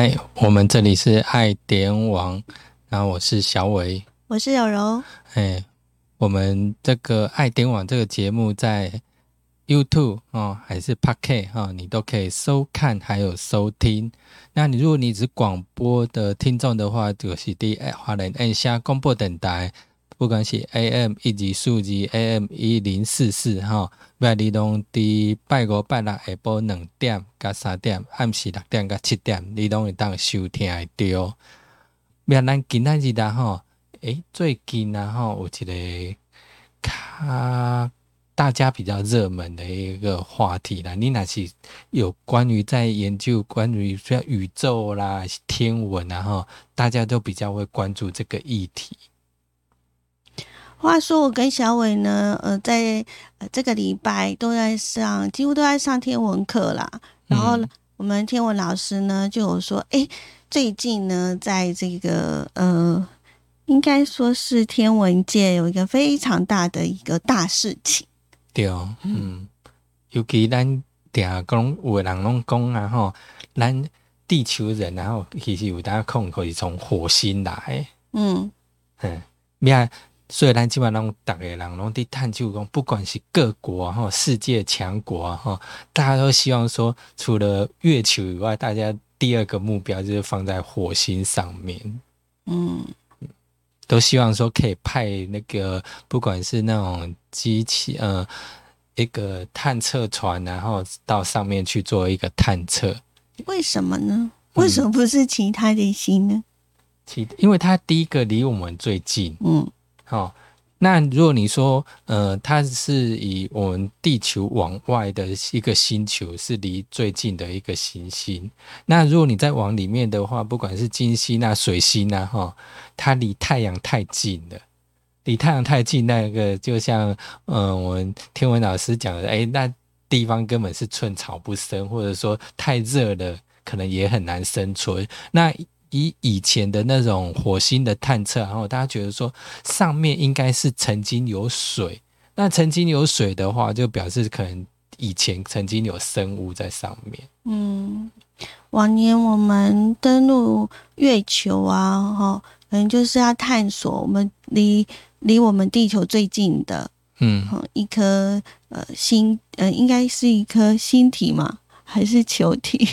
嗨，我们这里是爱点网，然后我是小伟，我是有柔。哎，我们这个爱点网这个节目在 YouTube 哦，还是 Pocket 哈，你都可以收看还有收听。那你如果你是广播的听众的话，就是第华人按下广播等待。不管是 AM 一级数字 AM 一零四四哈，要你拢伫拜五拜六下晡两点甲三点，暗时六点甲七点，你拢会当收听会到。要咱今仔日啦吼，诶，最近啊吼有一个较大家比较热门的一个话题啦，你若是有关于在研究关于像宇宙啦、天文啊吼，大家都比较会关注这个议题。话说我跟小伟呢，呃，在呃这个礼拜都在上，几乎都在上天文课啦。然后我们天文老师呢就有说，哎，最近呢，在这个呃，应该说是天文界有一个非常大的一个大事情。对哦，嗯，尤其咱定讲有人拢讲啊，吼，咱地球人然后其实有大空可以从火星来，嗯，嗯，咩？所以咱基本上大个人拢伫探究讲，不管是各国哈，世界强国哈，大家都希望说，除了月球以外，大家第二个目标就是放在火星上面。嗯，都希望说可以派那个，不管是那种机器，呃，一个探测船，然后到上面去做一个探测。为什么呢？为什么不是其他的星呢？其因为它第一个离我们最近。嗯。好，那如果你说，呃，它是以我们地球往外的一个星球，是离最近的一个行星。那如果你再往里面的话，不管是金星啊、水星啊，哈，它离太阳太近了，离太阳太近，那个就像，嗯，我们天文老师讲的，哎，那地方根本是寸草不生，或者说太热了，可能也很难生存。那以以前的那种火星的探测，然后大家觉得说上面应该是曾经有水，那曾经有水的话，就表示可能以前曾经有生物在上面。嗯，往年我们登陆月球啊，哈，可能就是要探索我们离离我们地球最近的，嗯，一颗呃星，呃，应该是一颗星体嘛。还是球体。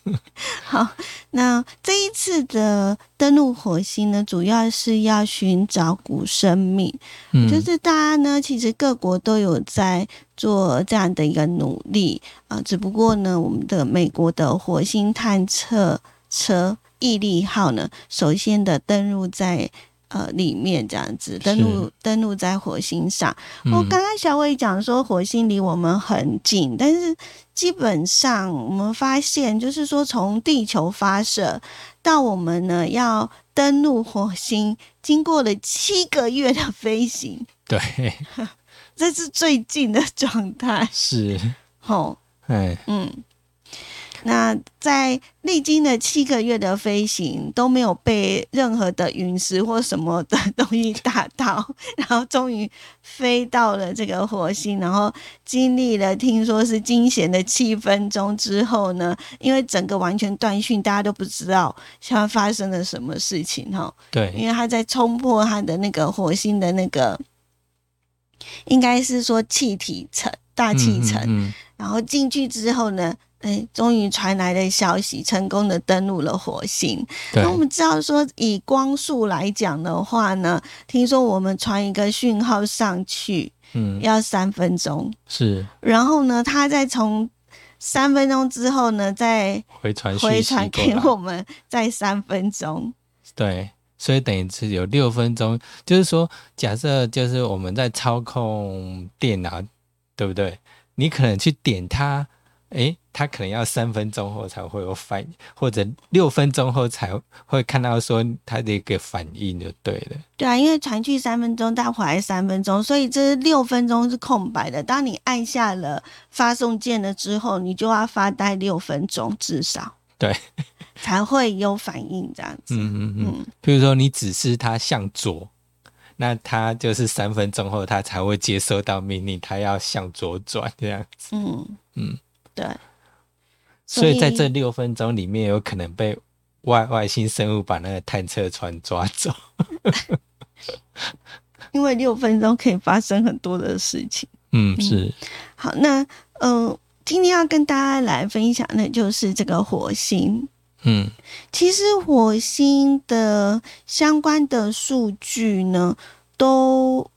好，那这一次的登陆火星呢，主要是要寻找古生命。嗯，就是大家呢，其实各国都有在做这样的一个努力啊。只不过呢，我们的美国的火星探测车毅力号呢，首先的登陆在。呃，里面这样子登陆登陆在火星上。我刚刚小伟讲说火星离我们很近，但是基本上我们发现，就是说从地球发射到我们呢要登陆火星，经过了七个月的飞行。对，这是最近的状态。是，哦，哎，嗯。那在历经了七个月的飞行都没有被任何的陨石或什么的东西打到，然后终于飞到了这个火星，然后经历了听说是惊险的七分钟之后呢，因为整个完全断讯，大家都不知道现在发生了什么事情哈。对，因为他在冲破他的那个火星的那个，应该是说气体层、大气层，然后进去之后呢。哎，终于传来的消息，成功的登陆了火星。那我们知道说，以光速来讲的话呢，听说我们传一个讯号上去，嗯，要三分钟。是。然后呢，它再从三分钟之后呢，再回传回传给我们，再三分钟。对，所以等于是有六分钟。就是说，假设就是我们在操控电脑，对不对？你可能去点它。哎，他可能要三分钟后才会有反应，或者六分钟后才会看到说他的一个反应就对了。对啊，因为传去三分钟，但回来三分钟，所以这六分钟是空白的。当你按下了发送键了之后，你就要发呆六分钟至少，对，才会有反应这样子。嗯嗯嗯。比如说你指示他向左，那他就是三分钟后他才会接收到命令，他要向左转这样子。嗯嗯。对，所以在这六分钟里面，有可能被外外星生物把那个探测船抓走。因为六分钟可以发生很多的事情。嗯，是。好，那呃，今天要跟大家来分享的就是这个火星。嗯，其实火星的相关的数据呢，都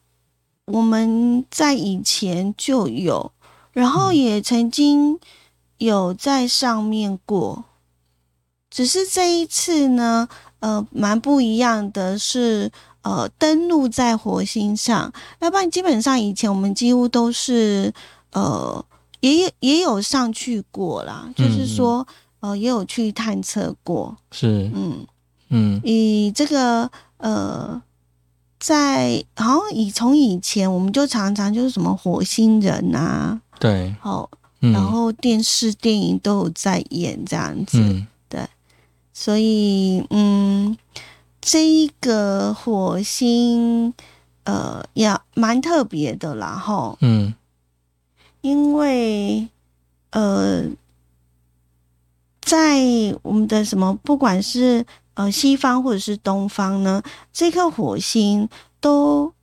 我们在以前就有，然后也曾经有在上面过，只是这一次呢，呃，蛮不一样的是。呃，登陆在火星上，要不然基本上以前我们几乎都是呃，也也有上去过啦，就是说呃，也有去探测过，是，嗯。嗯，以这个呃，在好像以从以前我们就常常就是什么火星人啊，对，好，然后电视电影都有在演这样子，对，所以嗯。这一个火星，呃，也蛮特别的啦，哈，嗯，因为，呃，在我们的什么，不管是呃西方或者是东方呢，这颗火星都，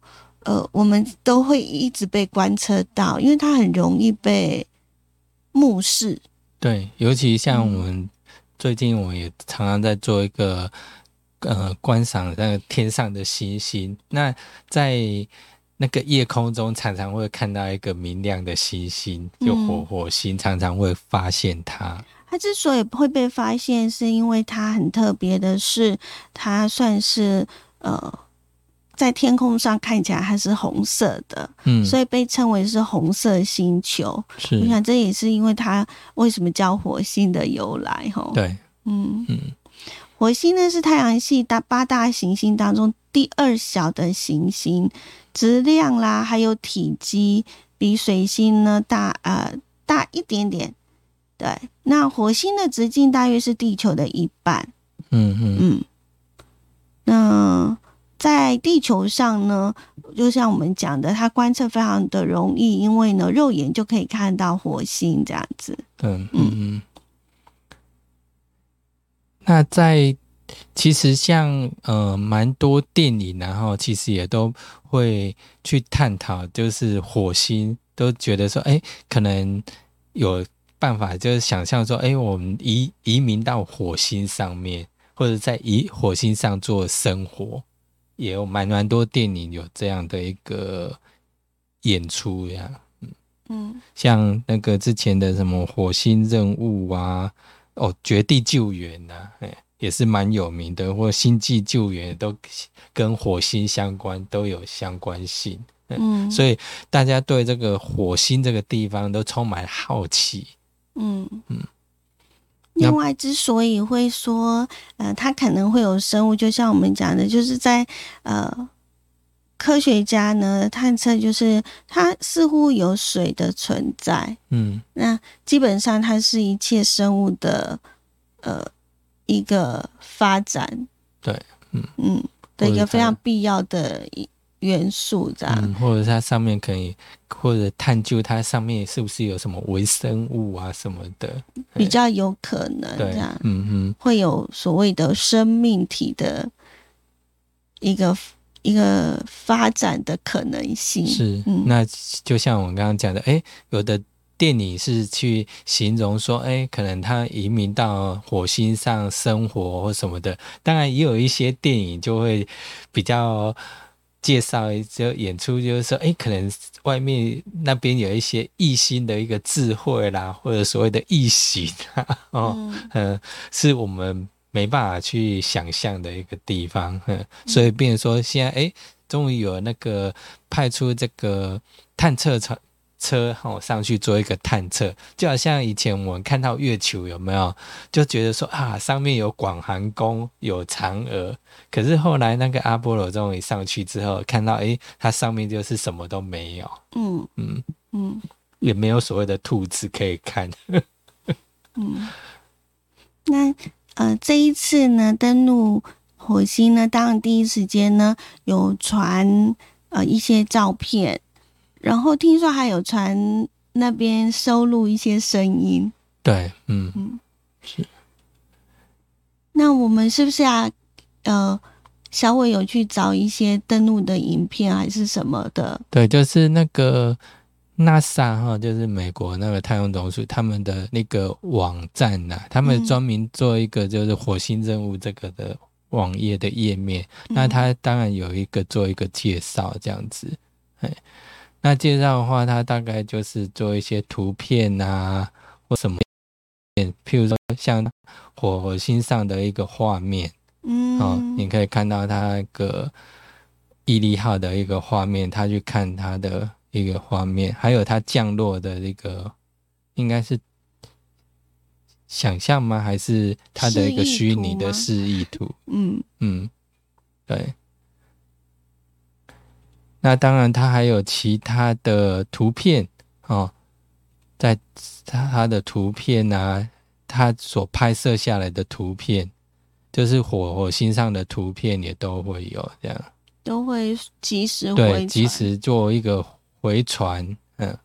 呃，我们都会一直被观测到，因为它很容易被目视。对，尤其像我们最近，我也常常在做一个。呃，观赏那个天上的星星，那在那个夜空中常常会看到一个明亮的星星，就火火星，常常会发现它。它之所以会被发现，是因为它很特别的是，它算是呃，在天空上看起来它是红色的，嗯，所以被称为是红色星球。是，你想这也是因为它为什么叫火星的由来，哈。对，嗯嗯。火星呢是太阳系大八大行星当中第二小的行星，质量啦还有体积比水星呢大呃大一点点。对，那火星的直径大约是地球的一半。嗯嗯嗯。那在地球上呢，就像我们讲的，它观测非常的容易，因为呢肉眼就可以看到火星这样子。对，嗯嗯。那在其实像呃蛮多电影，然后其实也都会去探讨，就是火星都觉得说，哎，可能有办法，就是想象说，哎，我们移移民到火星上面，或者在移火星上做生活，也有蛮蛮多电影有这样的一个演出呀，嗯嗯，像那个之前的什么火星任务啊。哦，绝地救援呐，哎，也是蛮有名的，或星际救援都跟火星相关，都有相关性。嗯，所以大家对这个火星这个地方都充满好奇。嗯嗯。另外，之所以会说，呃，它可能会有生物，就像我们讲的，就是在呃。科学家呢探测，就是它似乎有水的存在。嗯，那基本上它是一切生物的呃一个发展。对，嗯嗯，的一个非常必要的元素，这样。或者它上面可以，或者探究它上面是不是有什么微生物啊什么的，比较有可能这样。嗯嗯，会有所谓的生命体的一个。一个发展的可能性是，那就像我刚刚讲的，哎，有的电影是去形容说，哎，可能他移民到火星上生活或什么的。当然，也有一些电影就会比较介绍，就演出就是说，哎，可能外面那边有一些异星的一个智慧啦，或者所谓的异形啊，哦，嗯，是我们。没办法去想象的一个地方，所以变说现在哎，终于有那个派出这个探测车车哦上去做一个探测，就好像以前我们看到月球有没有，就觉得说啊上面有广寒宫有嫦娥，可是后来那个阿波罗终于上去之后，看到哎它上面就是什么都没有，嗯。嗯。嗯，也没有所谓的兔子可以看，嗯，那。呃，这一次呢，登陆火星呢，当然第一时间呢有传呃一些照片，然后听说还有传那边收录一些声音。对，嗯嗯，是。那我们是不是啊呃，小伟有去找一些登陆的影片还是什么的？对，就是那个 NASA 哈，就是美国那个太空总署他们的那个网站呐，他们专门做一个就是火星任务这个的网页的页面。那他当然有一个做一个介绍这样子，哎，那介绍的话，它大概就是做一些图片啊或什么。譬如说，像火星上的一个画面，嗯，哦，你可以看到它那个毅力号的一个画面，他去看它的一个画面，还有它降落的那个，应该是想象吗？还是它的一个虚拟的示意图？嗯嗯，对。那当然，它还有其他的图片哦。在他他的图片啊，它所拍摄下来的图片，就是火火星上的图片也都会有这样，都会及时对及时做一个回传，嗯，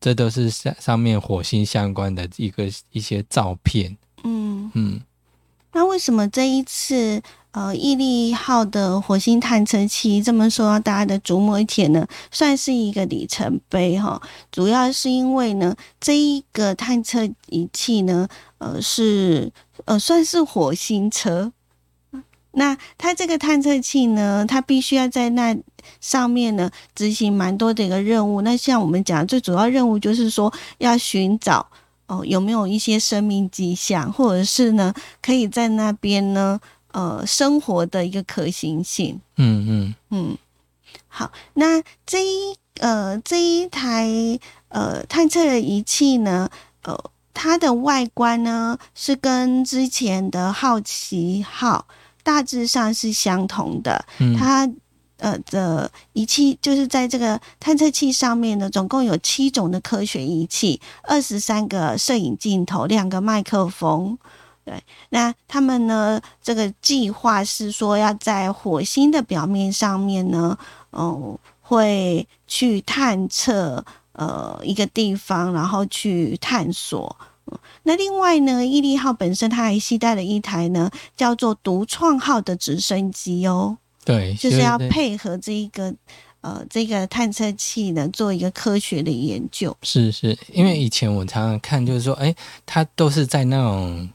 这都是上上面火星相关的一个一些照片，嗯嗯，那为什么这一次？呃，毅力号的火星探测器这么受到大家的瞩目，而且呢，算是一个里程碑哈。主要是因为呢，这一个探测仪器呢，呃，是呃，算是火星车。那它这个探测器呢，它必须要在那上面呢执行蛮多的一个任务。那像我们讲，最主要任务就是说要寻找哦有没有一些生命迹象，或者是呢可以在那边呢。呃，生活的一个可行性。嗯嗯嗯，好，那这一呃这一台呃探测仪器呢，呃，它的外观呢是跟之前的好奇号大致上是相同的。嗯，它呃的仪器就是在这个探测器上面呢，总共有七种的科学仪器，二十三个摄影镜头，两个麦克风。对，那他们呢？这个计划是说要在火星的表面上面呢，嗯，会去探测呃一个地方，然后去探索。那另外呢，毅力号本身它还携带了一台呢，叫做独创号的直升机哦。对，就是要配合这一个呃这个探测器呢，做一个科学的研究。是是，因为以前我常常看，就是说，哎，它都是在那种。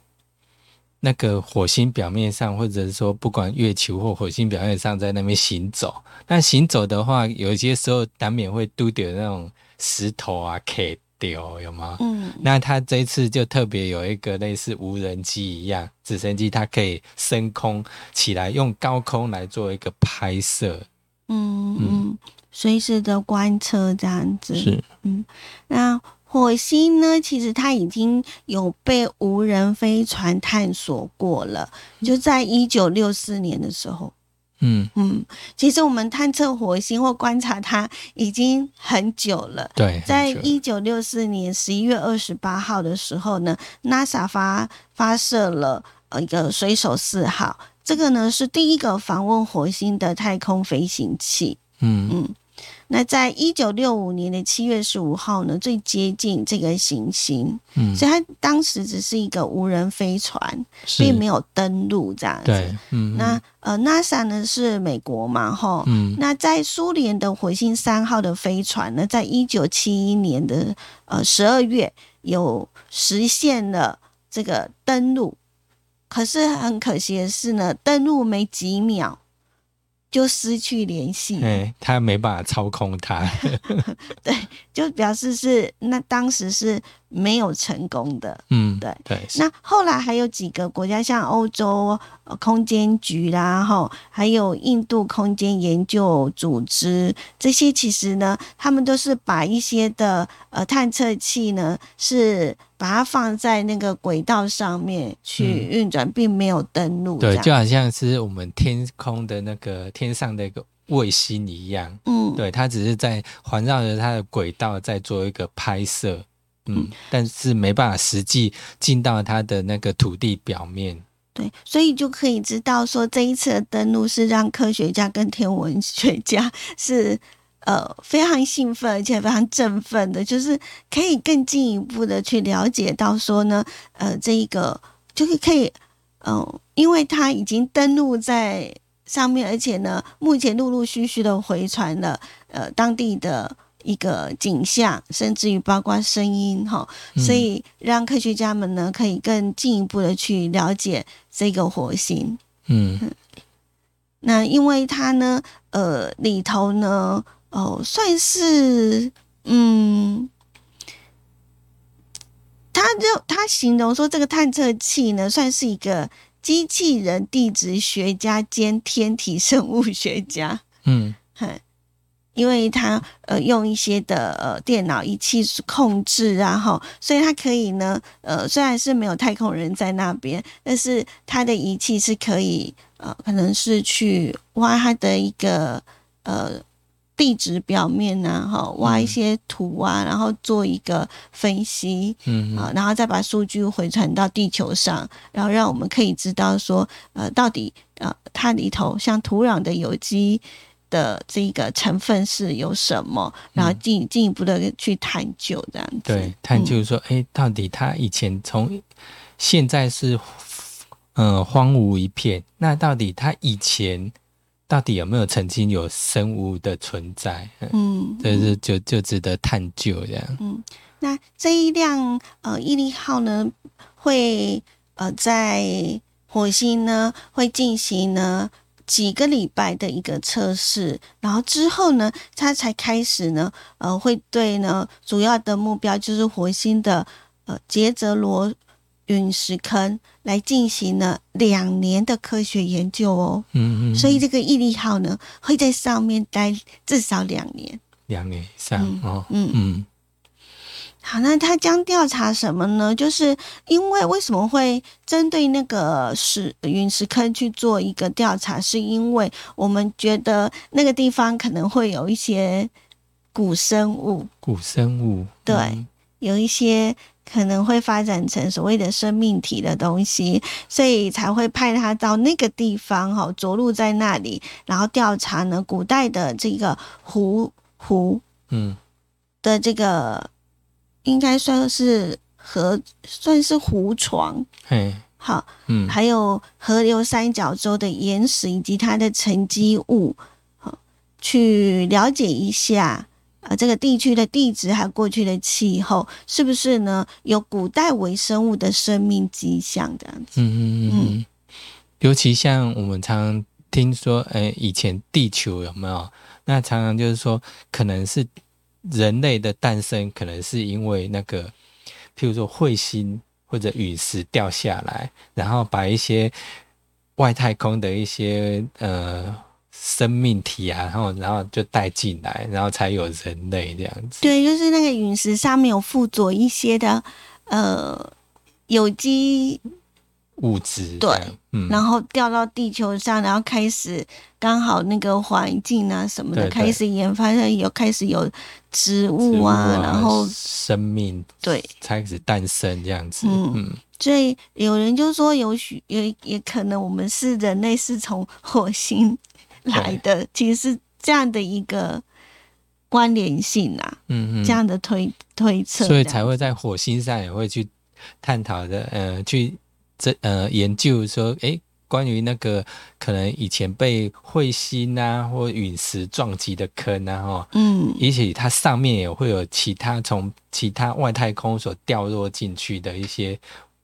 那个火星表面上，或者是说不管月球或火星表面上，在那边行走。那行走的话，有些时候难免会丢掉那种石头啊、K 掉，有吗？嗯。那他这次就特别有一个类似无人机一样直升机，它可以升空起来，用高空来做一个拍摄。嗯嗯，随时的观测这样子。是。嗯，那。火星呢，其实它已经有被无人飞船探索过了，就在一九六四年的时候。嗯嗯，其实我们探测火星或观察它已经很久了。对，在一九六四年十一月二十八号的时候呢，NASA 发发射了呃一个水手四号，这个呢是第一个访问火星的太空飞行器。嗯嗯。那在一九六五年的七月十五号呢，最接近这个行星，嗯，所以它当时只是一个无人飞船，并没有登陆这样子。对，嗯，那呃，NASA 呢是美国嘛，哈，嗯，那在苏联的火星三号的飞船呢，在一九七一年的呃十二月有实现了这个登陆，可是很可惜的是呢，登陆没几秒。就失去联系，哎，他没办法操控他，对，就表示是那当时是没有成功的，嗯，对对。那后来还有几个国家，像欧洲空间局啦，哈，还有印度空间研究组织，这些其实呢，他们都是把一些的呃探测器呢是。把它放在那个轨道上面去运转，并没有登陆。对，就好像是我们天空的那个天上的一个卫星一样。嗯，对，它只是在环绕着它的轨道在做一个拍摄。嗯，但是没办法实际进到它的那个土地表面。对，所以就可以知道说，这一次的登陆是让科学家跟天文学家是。呃，非常兴奋，而且非常振奋的，就是可以更进一步的去了解到说呢，呃，这一个就是可以嗯，因为它已经登陆在上面，而且呢，目前陆陆续续的回传了呃当地的一个景象，甚至于包括声音哈，所以让科学家们呢可以更进一步的去了解这个火星。嗯，那因为它呢，呃，里头呢，哦，算是嗯。他就他形容说，这个探测器呢，算是一个机器人地质学家兼天体生物学家。嗯，哼，因为它呃用一些的呃电脑仪器控制，然后所以它可以呢，呃虽然是没有太空人在那边，但是它的仪器是可以呃可能是去挖它的一个呃。地质表面呢，哈，挖一些土啊，然后做一个分析，嗯啊，然后再把数据回传到地球上，然后让我们可以知道说，呃，到底呃它里头像土壤的有机的这个成分是有什么，然后进进一步的去探究这样子。对，探究说，哎，到底它以前从现在是嗯荒芜一片，那到底它以前。到底有没有曾经有生物的存在？嗯，这是就就值得探究这样。嗯，那这一辆呃毅力号呢，会呃在火星呢会进行呢几个礼拜的一个测试，然后之后呢，他才开始呢呃会对呢主要的目标就是火星的呃杰泽罗。陨石坑来进行了两年的科学研究哦，嗯嗯，所以这个毅力号呢会在上面待至少两年，两年以上哦，嗯嗯。好，那他将调查什么呢？就是因为为什么会针对那个石陨石坑去做一个调查，是因为我们觉得那个地方可能会有一些古生物，古生物，对，有一些。可能会发展成所谓的生命体的东西，所以才会派他到那个地方，哈，着陆在那里，然后调查呢，古代的这个湖湖，嗯，的这个应该算是河，算是湖床，嘿，好，嗯，还有河流三角洲的岩石以及它的沉积物，好，去了解一下。啊，这个地区的地质还有过去的气候，是不是呢？有古代微生物的生命迹象这样子？嗯嗯嗯。尤其像我们常常听说，哎，以前地球有没有？那常常就是说，可能是人类的诞生，可能是因为那个，譬如说彗星或者陨石掉下来，然后把一些外太空的一些呃。生命体啊，然后然后就带进来，然后才有人类这样子。对，就是那个陨石上面有附着一些的呃有机物质，对，嗯，然后掉到地球上，然后开始刚好那个环境啊什么的开始研发，有开始有植物啊，然后生命对。开始诞生这样子。嗯，所以有人就说有许也也可能我们是人类是从火星。来的其实是这样的一个关联性啊，嗯嗯，这样的推推测，所以才会在火星上也会去探讨的，呃，去这呃研究说，诶，关于那个可能以前被彗星啊或陨石撞击的坑啊，哈，嗯，也许它上面也会有其他从其他外太空所掉落进去的一些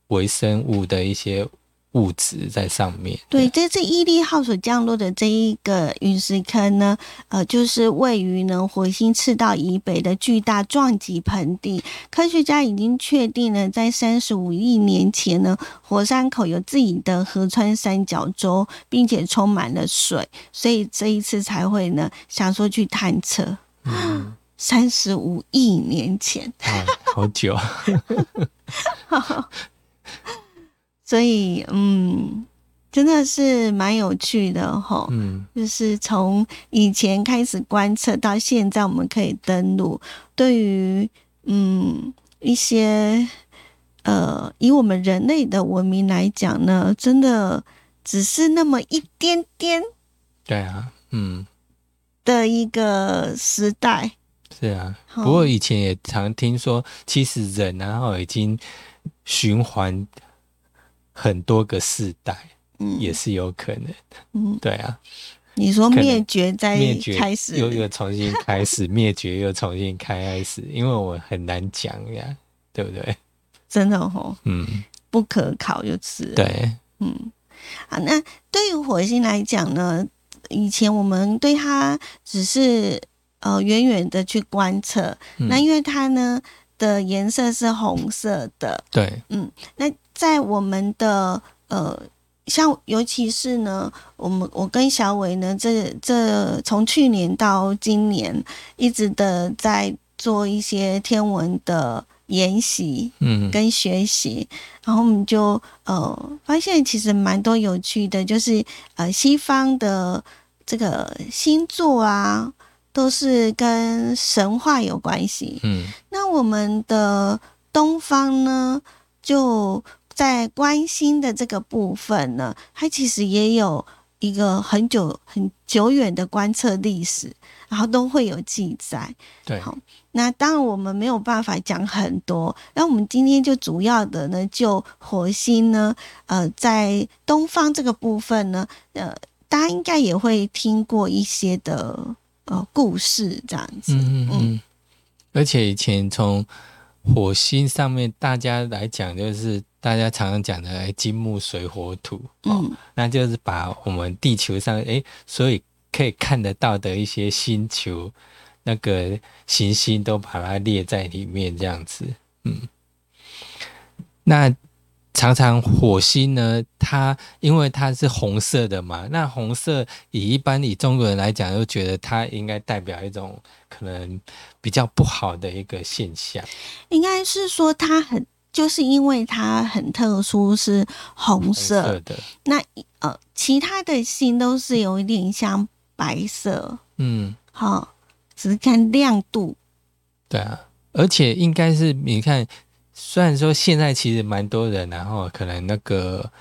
微生物的一些。物质在上面。对，这次伊利号所降落的这一个陨石坑呢，呃，就是位于呢火星赤道以北的巨大撞击盆地。科学家已经确定了，在三十五亿年前呢，火山口有自己的河川三角洲，并且充满了水，所以这一次才会呢想说去探测。三十五亿年前，好久。所以，嗯，真的是蛮有趣的哈。嗯，就是从以前开始观测到现在，我们可以登录。对于嗯一些呃以我们人类的文明来讲呢，真的只是那么一点点。对啊，嗯，的一个时代。是啊，不过以前也常听说，其实人然后已经循环。很多个世代，嗯，也是有可能，嗯，对啊。你说灭绝在灭绝开始，又又重新开始，灭绝又重新开始，因为我很难讲呀，对不对？真的哦，嗯，不可考就是，对，嗯，好，那对于火星来讲呢，以前我们对它只是呃远远的去观测，那因为它呢的颜色是红色的，对，嗯，那在我们的呃。像尤其是呢，我们我跟小伟呢，这这从去年到今年，一直的在做一些天文的研习，嗯，跟学习，然后我们就呃发现其实蛮多有趣的，就是呃西方的这个星座啊，都是跟神话有关系，嗯，那我们的东方呢就。在关心的这个部分呢，它其实也有一个很久很久远的观测历史，然后都会有记载。对，好，那当然我们没有办法讲很多，那我们今天就主要的呢，就火星呢，呃，在东方这个部分呢，呃，大家应该也会听过一些的呃故事这样子。嗯嗯嗯，而且以前从火星上面大家来讲，就是大家常常讲的金木水火土，哦，那就是把我们地球上哎，所以可以看得到的一些星球，那个行星都把它列在里面，这样子，嗯，那。常常火星呢，它因为它是红色的嘛，那红色以一般以中国人来讲，就觉得它应该代表一种可能比较不好的一个现象。应该是说它很，就是因为它很特殊，是红色的。那呃，其他的星都是有一点像白色，嗯，好，只是看亮度。对啊，而且应该是你看。虽然说现在其实蛮多人，然后可能那个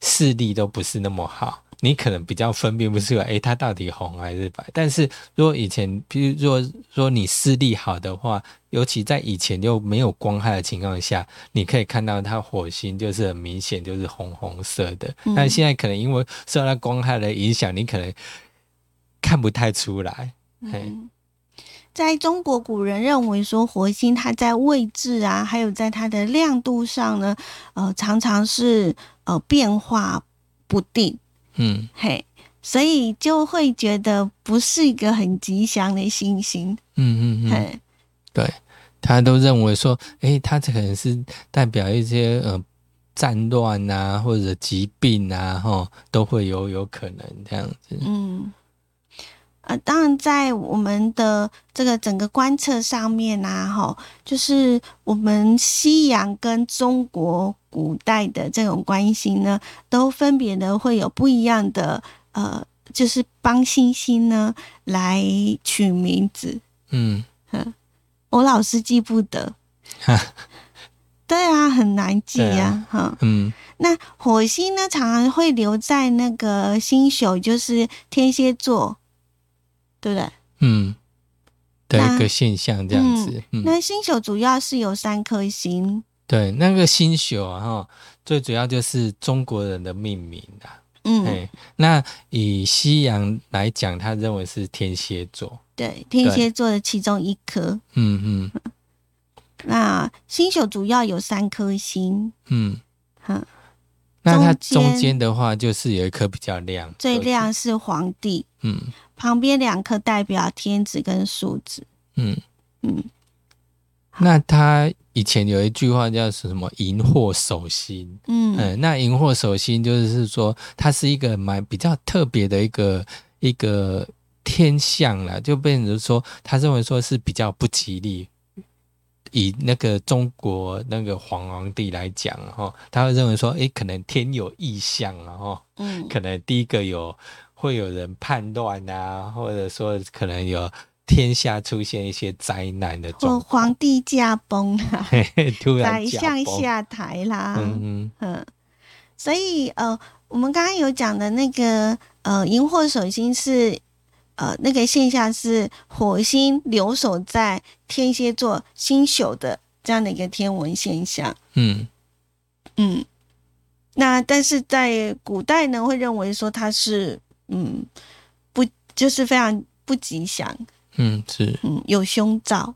视力都不是那么好，你可能比较分辨不出来，哎，它到底红还是白。但是如果以前，譬如说说你视力好的话，尤其在以前又没有光害的情况下，你可以看到它火星就是很明显就是红红色的。但现在可能因为受到光害的影响，你可能看不太出来。嗯。在中国，古人认为说火星它在位置啊，还有在它的亮度上呢，呃，常常是呃变化不定，嗯，嘿，所以就会觉得不是一个很吉祥的星星，嗯嗯嗯，对他都认为说，哎，它可能是代表一些呃战乱啊，或者疾病啊，哈，都会有有可能这样子，嗯。呃，当然，在我们的这个整个观测上面啊，哈，就是我们西洋跟中国古代的这种关系呢，都分别的会有不一样的，呃，就是帮星星呢来取名字。嗯，我老是记不得。对啊，很难记呀，哈。嗯，那火星呢，常常会留在那个星宿，就是天蝎座。对不对？嗯，的一个现象这样子。那星宿主要是有三颗星。对，那个星宿啊，哈，最主要就是中国人的命名的。嗯，那以西洋来讲，他认为是天蝎座。对，天蝎座的其中一颗。嗯嗯。那星宿主要有三颗星。嗯。哼。那它中间的话，就是有一颗比较亮，最亮是皇帝。嗯，旁边两颗代表天子跟庶子。嗯嗯。那他以前有一句话叫什么“荧惑守心”。嗯嗯，那荧惑守心就是说，它是一个蛮比较特别的一个一个天象了，就变成说，他认为说是比较不吉利。以那个中国那个皇皇帝来讲，哈，他会认为说，哎，可能天有异象啊，哈，嗯，可能第一个有会有人叛乱啊，或者说可能有天下出现一些灾难的状，皇帝驾崩 啦，宰相下台啦，嗯嗯，所以呃，我们刚刚有讲的那个呃，荧惑守心是。呃，那个现象是火星留守在天蝎座星宿的这样的一个天文现象。嗯。嗯，那但是在古代呢，会认为说它是嗯不就是非常不吉祥，嗯是。嗯有凶兆。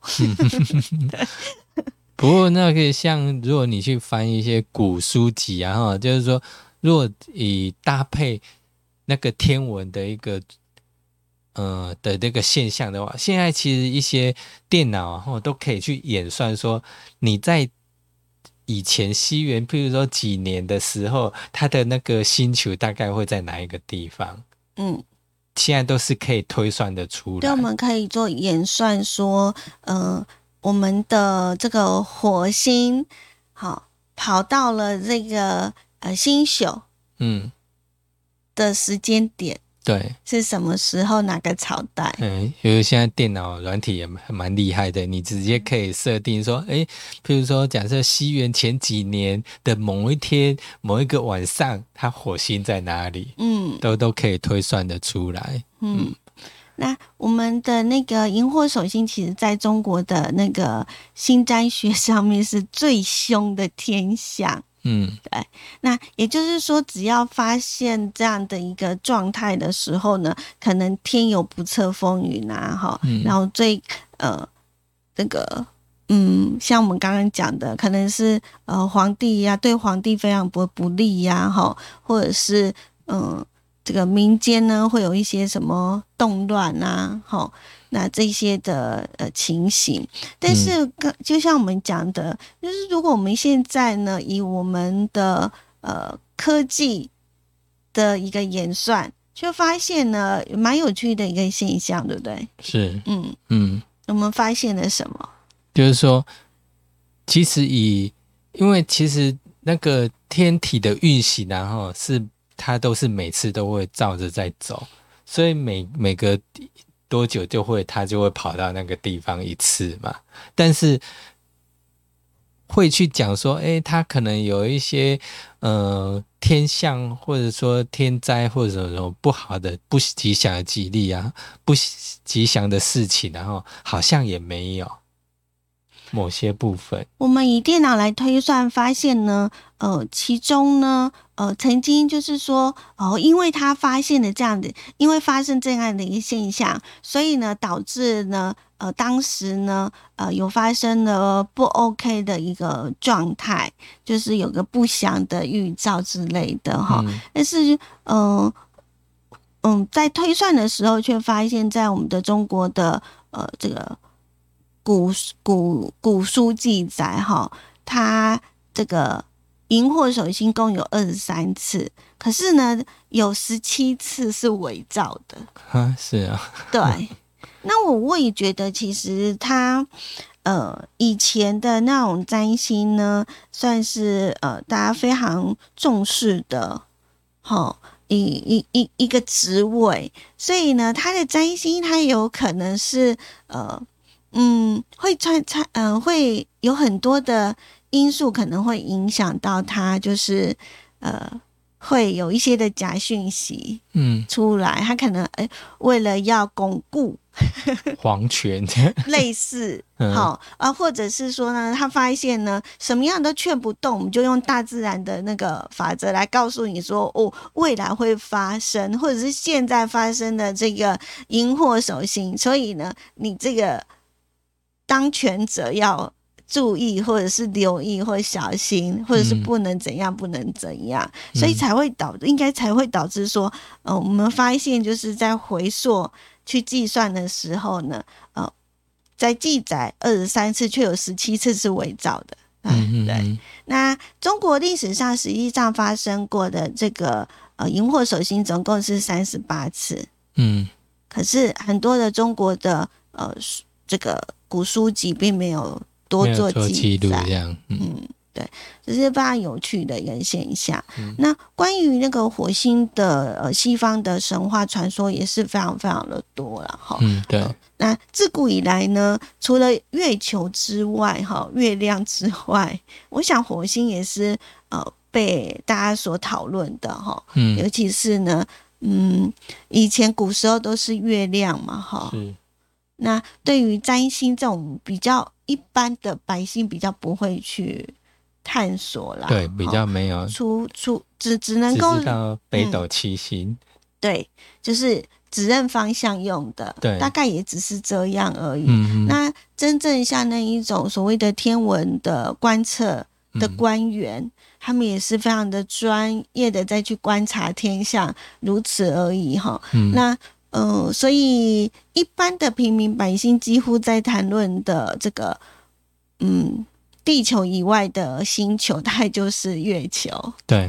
不过那个像如果你去翻一些古书籍啊，哈，就是说若以搭配那个天文的一个呃的这个现象的话，现在其实一些电脑啊，或都可以去演算说你在。以前西元，譬如说几年的时候，它的那个星球大概会在哪一个地方？嗯，现在都是可以推算的出来。对，我们可以做演算，说，呃，我们的这个火星，好，跑到了这个呃星宿，嗯，的时间点。对，是什么时候？哪个朝代？嗯，因为现在电脑软体也蛮厉害的，你直接可以设定说，哎，譬如说，假设西元前几年的某一天、某一个晚上，它火星在哪里？嗯，都都可以推算的出来。嗯，那我们的那个荧惑守星，其实在中国的那个星占学上面是最凶的天象。嗯，对，那也就是说，只要发现这样的一个状态的时候呢，可能天有不测风云啊，哈，然后最呃，这个嗯，像我们刚刚讲的，可能是呃皇帝呀，对皇帝非常不不利呀，哈，或者是嗯，这个民间呢会有一些什么动乱啊，哈。那这些的呃情形，但是就像我们讲的，就是如果我们现在呢，以我们的呃科技的一个演算，就发现呢，蛮有趣的一个现象，对不对？是，嗯嗯，我们发现了什么？就是说，其实以因为其实那个天体的运行，然后是它都是每次都会照着在走，所以每每个。多久就会他就会跑到那个地方一次嘛？但是会去讲说，哎，他可能有一些嗯天象，或者说天灾，或者什么不好的、不吉祥的吉利啊，不吉祥的事情，然后好像也没有。某些部分，我们以电脑来推算，发现呢，呃，其中呢，呃，曾经就是说，哦，因为他发现了这样的，因为发生这样的一个现象，所以呢，导致呢，呃，当时呢，呃，有发生了不 OK 的一个状态，就是有个不祥的预兆之类的哈。但是，嗯嗯，在推算的时候，却发现，在我们的中国的呃这个。古古古书记载，哈，他这个荧惑守心共有二十三次，可是呢，有十七次是伪造的。啊，是啊。对，那我我也觉得，其实他，呃，以前的那种占星呢，算是呃大家非常重视的，好，一一一一个职位，所以呢，他的占星他有可能是呃。嗯，会穿穿，嗯，会有很多的因素可能会影响到他，就是呃，会有一些的假讯息，嗯，出来，他可能哎，为了要巩固 皇权，类似，好啊，或者是说呢，他发现呢，什么样都劝不动，我们就用大自然的那个法则来告诉你说，哦，未来会发生，或者是现在发生的这个荧惑守星，所以呢，你这个。当权者要注意，或者是留意，或者小心，或者是不能怎样，不能怎样，所以才会导，应该才会导致说，呃，我们发现就是在回溯去计算的时候呢，呃，在记载二十三次，却有十七次是伪造的。嗯对。那中国历史上实际上发生过的这个呃荧惑守心总共是三十八次。嗯。可是很多的中国的呃这个。古书籍并没有多做记载，嗯，对，这是非常有趣的一个现象。那关于那个火星的呃西方的神话传说也是非常非常的多了哈。嗯，对。那自古以来呢，除了月球之外，哈，月亮之外，我想火星也是呃被大家所讨论的哈。嗯，尤其是呢，嗯，以前古时候都是月亮嘛，哈。那对于占星这种比较一般的百姓比较不会去探索啦。对，比较没有出出只只能够知道北斗七星。对，就是指认方向用的。对，大概也只是这样而已。嗯那真正像那一种所谓的天文的观测的官员，他们也是非常的专业的，再去观察天象，如此而已哈。嗯。那嗯，所以一般的平民百姓几乎在谈论的这个，嗯。地球以外的星球，大概就是月球，对，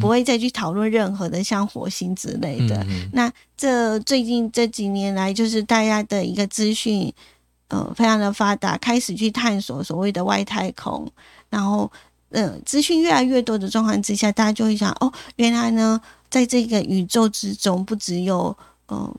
不会再去讨论任何的像火星之类的。那这最近这几年来，就是大家的一个资讯，呃，非常的发达，开始去探索所谓的外太空，然后，呃，资讯越来越多的状况之下，大家就会想，哦，原来呢，在这个宇宙之中，不只有，嗯，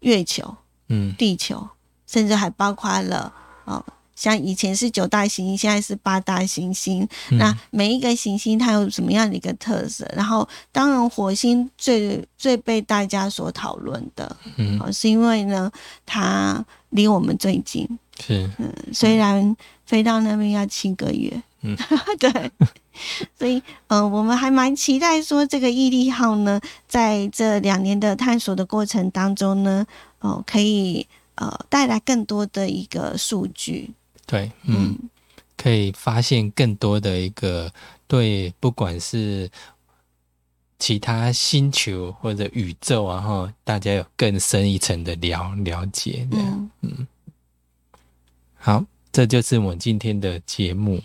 月球，嗯，地球，甚至还包括了，哦。像以前是九大行星，现在是八大行星。那每一个行星它有什么样的一个特色？然后，当然火星最最被大家所讨论的，嗯，是因为呢，它离我们最近。是，嗯，虽然飞到那边要七个月，嗯，对，所以，嗯，我们还蛮期待说这个毅力号呢，在这两年的探索的过程当中呢，哦，可以呃带来更多的一个数据。对，嗯，可以发现更多的一个对，不管是其他星球或者宇宙啊，哈，大家有更深一层的了了解，嗯嗯。好，这就是我们今天的节目。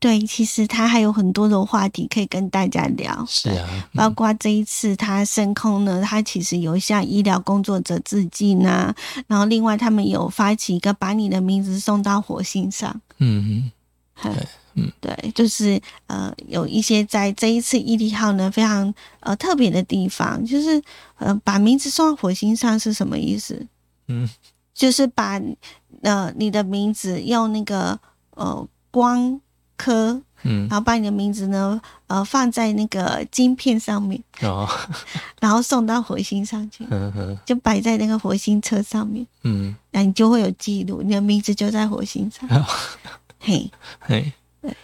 对，其实他还有很多的话题可以跟大家聊，是啊，包括这一次他升空呢，他其实有向医疗工作者致敬啊，然后另外他们有发起一个把你的名字送到火星上，嗯嗯，对，嗯对，就是呃有一些在这一次毅力号呢非常呃特别的地方，就是呃把名字送到火星上是什么意思？嗯，就是把呃你的名字用那个呃光。科，嗯，然后把你的名字呢，呃，放在那个晶片上面，哦，然后送到火星上去，嗯就摆在那个火星车上面，嗯，那你就会有记录，你的名字就在火星上，嘿，嘿，对，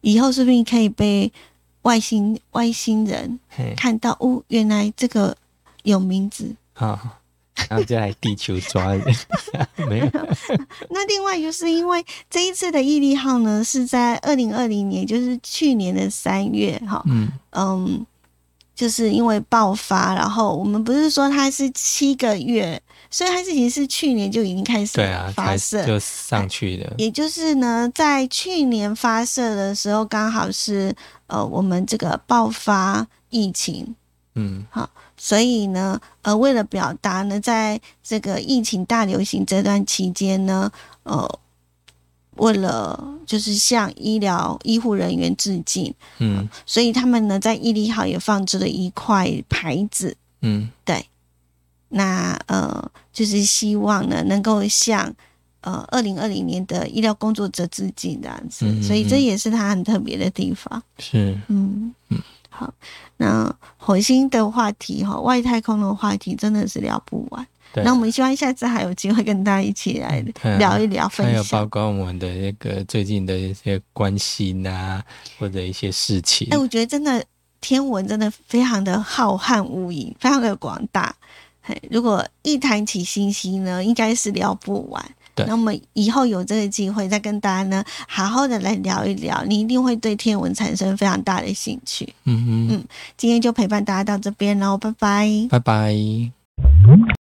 以后是不是可以被外星外星人看到？哦，原来这个有名字，好。然后就来地球抓人，没有。那另外就是因为这一次的毅力号呢，是在二零二零年，就是去年的三月，哈，嗯嗯，就是因为爆发，然后我们不是说它是七个月，所以它其实是去年就已经开始对啊发射就上去的。也就是呢，在去年发射的时候，刚好是呃我们这个爆发疫情，嗯，好。所以呢，呃，为了表达呢，在这个疫情大流行这段期间呢，呃，为了就是向医疗医护人员致敬，嗯，所以他们呢在毅力号也放置了一块牌子，嗯，对，那呃，就是希望呢能够向呃二零二零年的医疗工作者致敬这样子，所以这也是他很特别的地方，是，嗯。嗯。好，那火星的话题哈，外太空的话题真的是聊不完。那我们希望下次还有机会跟大家一起来聊一聊，分享。还有包括我们的那个最近的一些关心啊，或者一些事情。哎，我觉得真的天文真的非常的浩瀚无垠，非常的广大。如果一谈起星星呢，应该是聊不完。那么以后有这个机会，再跟大家呢好好的来聊一聊，你一定会对天文产生非常大的兴趣。嗯嗯嗯，今天就陪伴大家到这边喽，拜拜，拜拜。